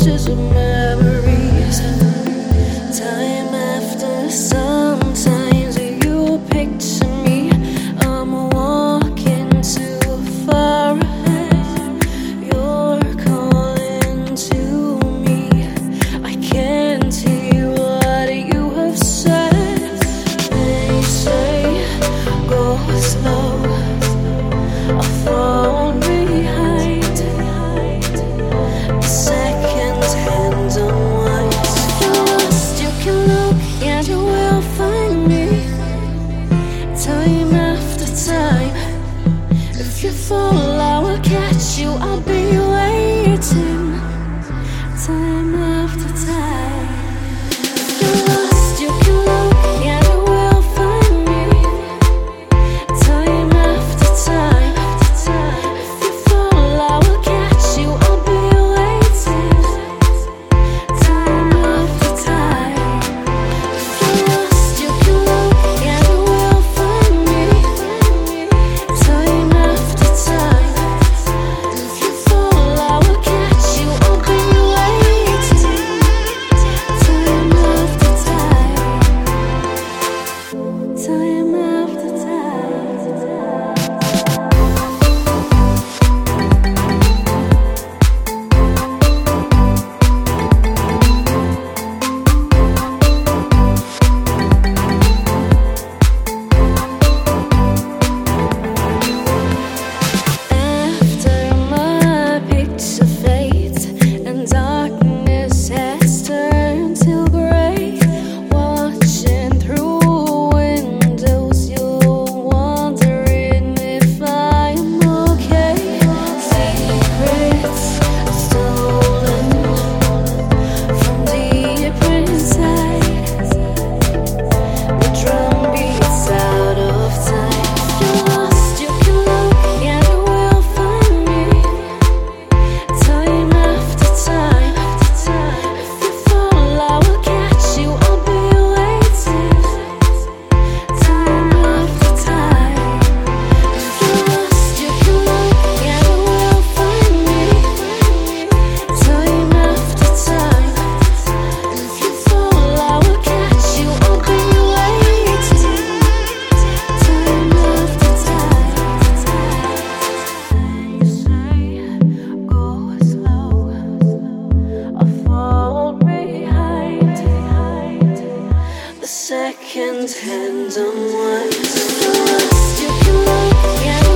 This is a mess. time after time. If you fall, I will catch you. I'll be waiting time after time. hands, hands on one. You can look, yeah.